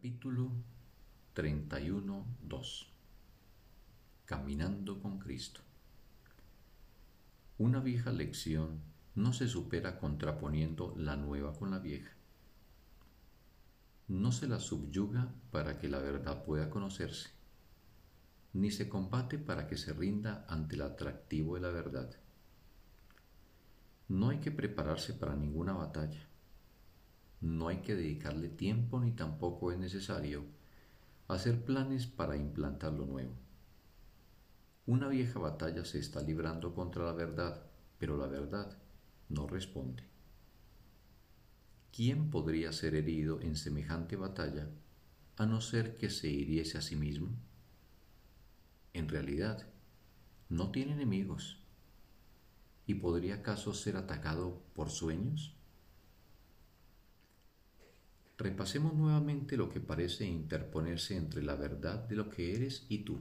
Capítulo 31.2 Caminando con Cristo Una vieja lección no se supera contraponiendo la nueva con la vieja. No se la subyuga para que la verdad pueda conocerse, ni se combate para que se rinda ante el atractivo de la verdad. No hay que prepararse para ninguna batalla no hay que dedicarle tiempo ni tampoco es necesario hacer planes para implantar lo nuevo. Una vieja batalla se está librando contra la verdad, pero la verdad no responde. ¿Quién podría ser herido en semejante batalla a no ser que se hiriese a sí mismo? En realidad, no tiene enemigos. ¿Y podría acaso ser atacado por sueños? Repasemos nuevamente lo que parece interponerse entre la verdad de lo que eres y tú.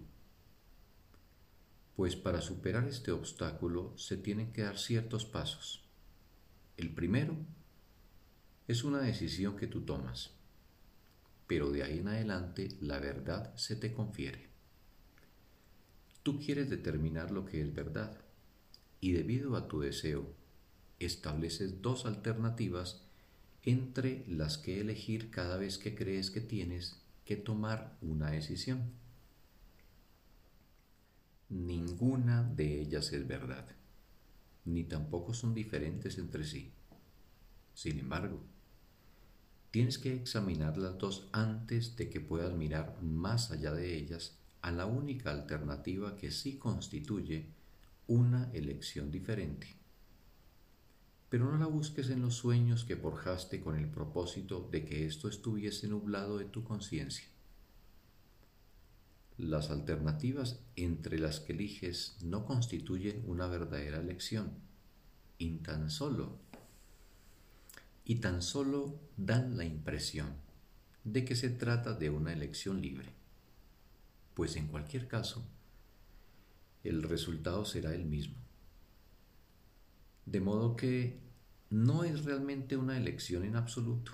Pues para superar este obstáculo se tienen que dar ciertos pasos. El primero es una decisión que tú tomas, pero de ahí en adelante la verdad se te confiere. Tú quieres determinar lo que es verdad y debido a tu deseo estableces dos alternativas entre las que elegir cada vez que crees que tienes que tomar una decisión. Ninguna de ellas es verdad, ni tampoco son diferentes entre sí. Sin embargo, tienes que examinar las dos antes de que puedas mirar más allá de ellas a la única alternativa que sí constituye una elección diferente pero no la busques en los sueños que forjaste con el propósito de que esto estuviese nublado de tu conciencia. Las alternativas entre las que eliges no constituyen una verdadera elección, y tan solo, y tan solo dan la impresión de que se trata de una elección libre, pues en cualquier caso, el resultado será el mismo de modo que no es realmente una elección en absoluto.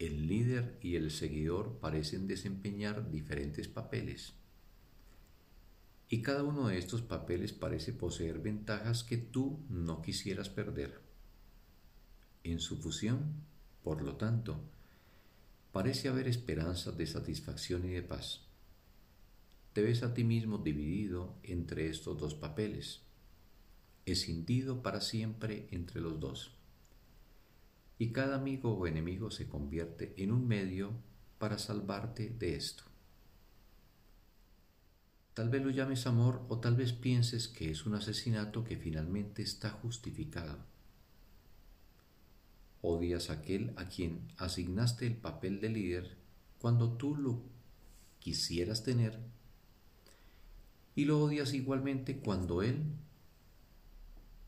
El líder y el seguidor parecen desempeñar diferentes papeles. Y cada uno de estos papeles parece poseer ventajas que tú no quisieras perder. En su fusión, por lo tanto, parece haber esperanzas de satisfacción y de paz. Te ves a ti mismo dividido entre estos dos papeles escindido para siempre entre los dos. Y cada amigo o enemigo se convierte en un medio para salvarte de esto. Tal vez lo llames amor o tal vez pienses que es un asesinato que finalmente está justificado. Odias a aquel a quien asignaste el papel de líder cuando tú lo quisieras tener y lo odias igualmente cuando él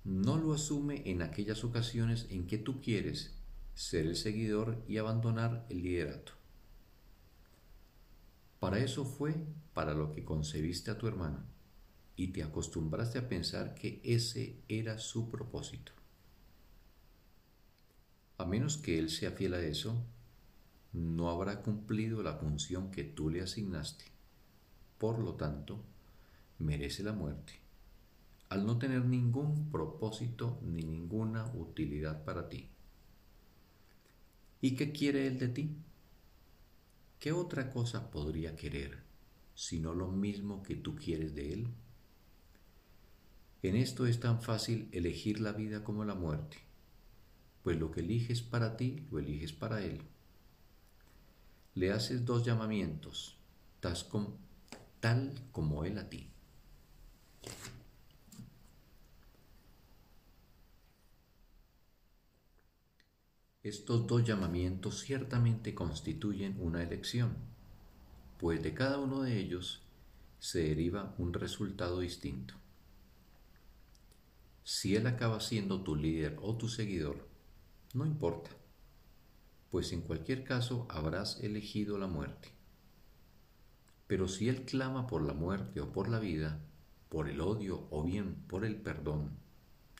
no lo asume en aquellas ocasiones en que tú quieres ser el seguidor y abandonar el liderato. Para eso fue para lo que concebiste a tu hermano y te acostumbraste a pensar que ese era su propósito. A menos que él sea fiel a eso, no habrá cumplido la función que tú le asignaste. Por lo tanto, merece la muerte al no tener ningún propósito ni ninguna utilidad para ti. ¿Y qué quiere Él de ti? ¿Qué otra cosa podría querer sino lo mismo que tú quieres de Él? En esto es tan fácil elegir la vida como la muerte, pues lo que eliges para ti lo eliges para Él. Le haces dos llamamientos, tal como Él a ti. Estos dos llamamientos ciertamente constituyen una elección, pues de cada uno de ellos se deriva un resultado distinto. Si Él acaba siendo tu líder o tu seguidor, no importa, pues en cualquier caso habrás elegido la muerte. Pero si Él clama por la muerte o por la vida, por el odio o bien por el perdón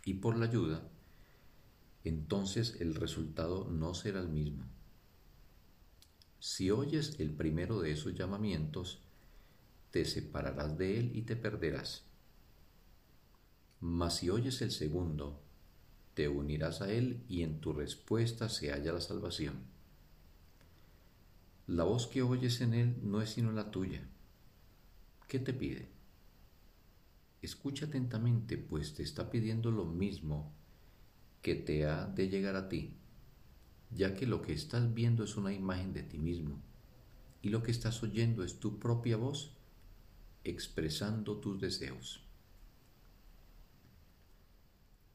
y por la ayuda, entonces el resultado no será el mismo. Si oyes el primero de esos llamamientos, te separarás de él y te perderás. Mas si oyes el segundo, te unirás a él y en tu respuesta se halla la salvación. La voz que oyes en él no es sino la tuya. ¿Qué te pide? Escucha atentamente, pues te está pidiendo lo mismo que te ha de llegar a ti, ya que lo que estás viendo es una imagen de ti mismo y lo que estás oyendo es tu propia voz expresando tus deseos.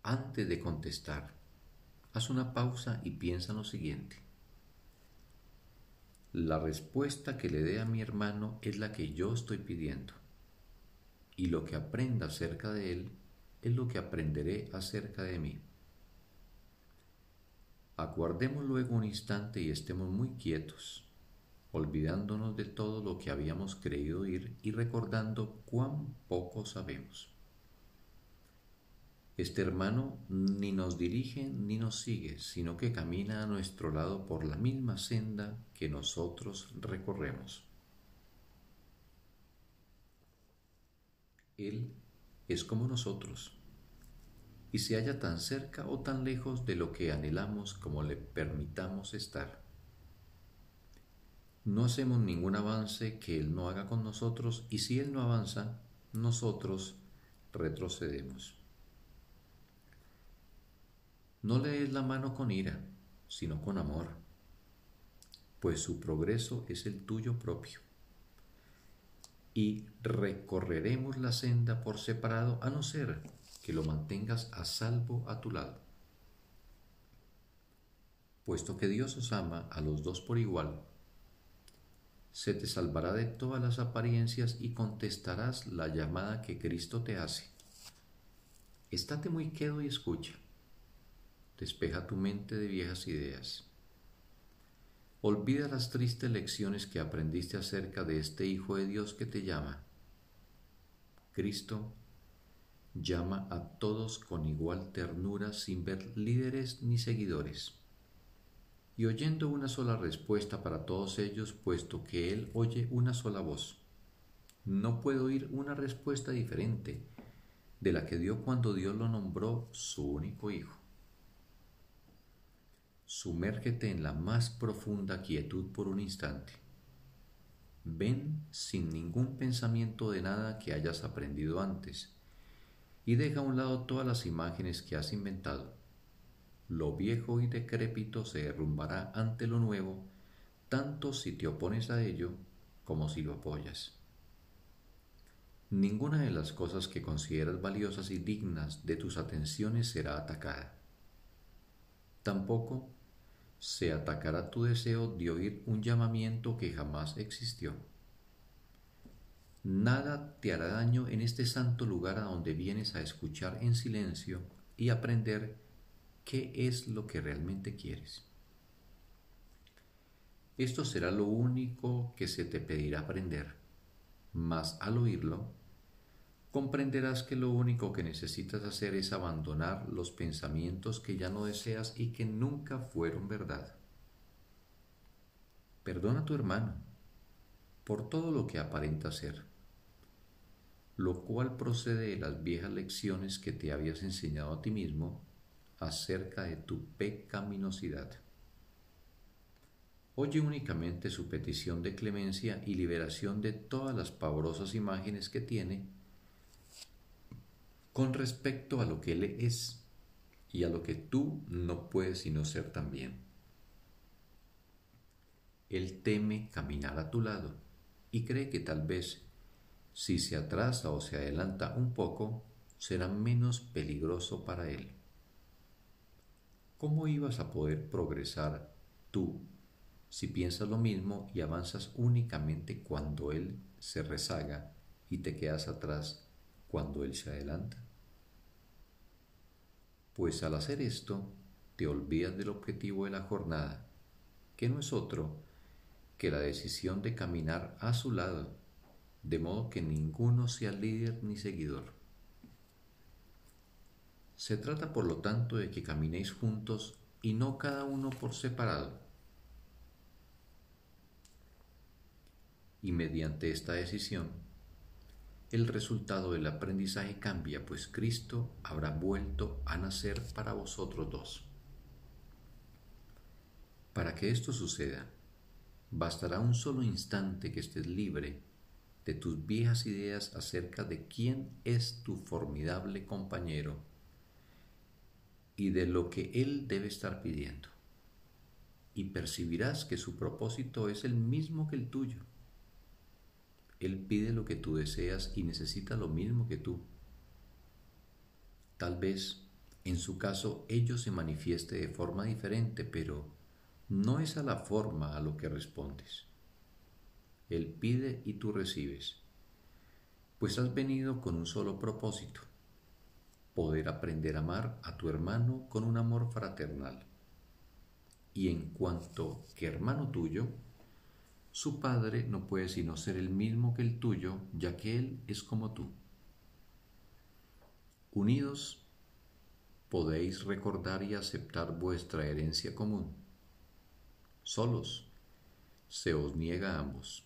Antes de contestar, haz una pausa y piensa en lo siguiente. La respuesta que le dé a mi hermano es la que yo estoy pidiendo, y lo que aprenda acerca de él es lo que aprenderé acerca de mí. Aguardemos luego un instante y estemos muy quietos olvidándonos de todo lo que habíamos creído ir y recordando cuán poco sabemos. Este hermano ni nos dirige ni nos sigue, sino que camina a nuestro lado por la misma senda que nosotros recorremos. Él es como nosotros y se halla tan cerca o tan lejos de lo que anhelamos como le permitamos estar. No hacemos ningún avance que Él no haga con nosotros y si Él no avanza, nosotros retrocedemos. No le des la mano con ira, sino con amor, pues su progreso es el tuyo propio. Y recorreremos la senda por separado a no ser que lo mantengas a salvo a tu lado. Puesto que Dios os ama a los dos por igual, se te salvará de todas las apariencias y contestarás la llamada que Cristo te hace. Estate muy quedo y escucha. Despeja tu mente de viejas ideas. Olvida las tristes lecciones que aprendiste acerca de este Hijo de Dios que te llama. Cristo llama a todos con igual ternura sin ver líderes ni seguidores y oyendo una sola respuesta para todos ellos, puesto que Él oye una sola voz. No puede oír una respuesta diferente de la que dio cuando Dios lo nombró su único Hijo. Sumérgete en la más profunda quietud por un instante. Ven sin ningún pensamiento de nada que hayas aprendido antes y deja a un lado todas las imágenes que has inventado lo viejo y decrépito se derrumbará ante lo nuevo, tanto si te opones a ello como si lo apoyas. Ninguna de las cosas que consideras valiosas y dignas de tus atenciones será atacada. Tampoco se atacará tu deseo de oír un llamamiento que jamás existió. Nada te hará daño en este santo lugar a donde vienes a escuchar en silencio y aprender qué es lo que realmente quieres. Esto será lo único que se te pedirá aprender, mas al oírlo, comprenderás que lo único que necesitas hacer es abandonar los pensamientos que ya no deseas y que nunca fueron verdad. Perdona a tu hermano por todo lo que aparenta ser, lo cual procede de las viejas lecciones que te habías enseñado a ti mismo acerca de tu pecaminosidad. Oye únicamente su petición de clemencia y liberación de todas las pavorosas imágenes que tiene con respecto a lo que Él es y a lo que tú no puedes sino ser también. Él teme caminar a tu lado y cree que tal vez si se atrasa o se adelanta un poco, será menos peligroso para Él. ¿Cómo ibas a poder progresar tú si piensas lo mismo y avanzas únicamente cuando Él se rezaga y te quedas atrás cuando Él se adelanta? Pues al hacer esto, te olvidas del objetivo de la jornada, que no es otro que la decisión de caminar a su lado, de modo que ninguno sea líder ni seguidor. Se trata por lo tanto de que caminéis juntos y no cada uno por separado. Y mediante esta decisión, el resultado del aprendizaje cambia, pues Cristo habrá vuelto a nacer para vosotros dos. Para que esto suceda, bastará un solo instante que estés libre de tus viejas ideas acerca de quién es tu formidable compañero y de lo que él debe estar pidiendo. Y percibirás que su propósito es el mismo que el tuyo. Él pide lo que tú deseas y necesita lo mismo que tú. Tal vez, en su caso, ello se manifieste de forma diferente, pero no es a la forma a lo que respondes. Él pide y tú recibes, pues has venido con un solo propósito, poder aprender a amar a tu hermano con un amor fraternal. Y en cuanto que hermano tuyo, su padre no puede sino ser el mismo que el tuyo, ya que él es como tú. Unidos, podéis recordar y aceptar vuestra herencia común. Solos, se os niega a ambos.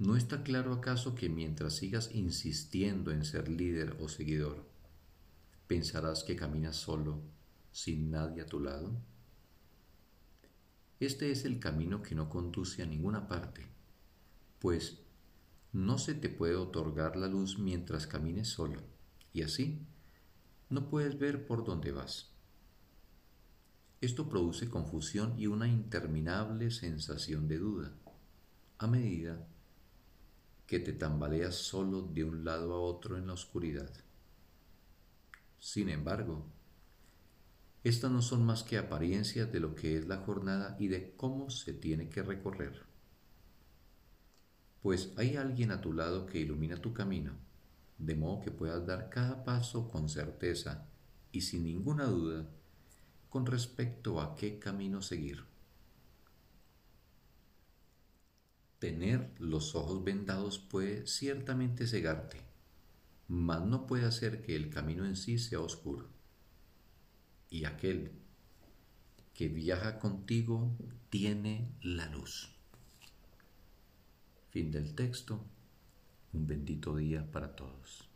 ¿No está claro acaso que mientras sigas insistiendo en ser líder o seguidor, pensarás que caminas solo, sin nadie a tu lado? Este es el camino que no conduce a ninguna parte, pues no se te puede otorgar la luz mientras camines solo, y así no puedes ver por dónde vas. Esto produce confusión y una interminable sensación de duda, a medida que te tambaleas solo de un lado a otro en la oscuridad. Sin embargo, estas no son más que apariencias de lo que es la jornada y de cómo se tiene que recorrer. Pues hay alguien a tu lado que ilumina tu camino, de modo que puedas dar cada paso con certeza y sin ninguna duda con respecto a qué camino seguir. Tener los ojos vendados puede ciertamente cegarte, mas no puede hacer que el camino en sí sea oscuro. Y aquel que viaja contigo tiene la luz. Fin del texto. Un bendito día para todos.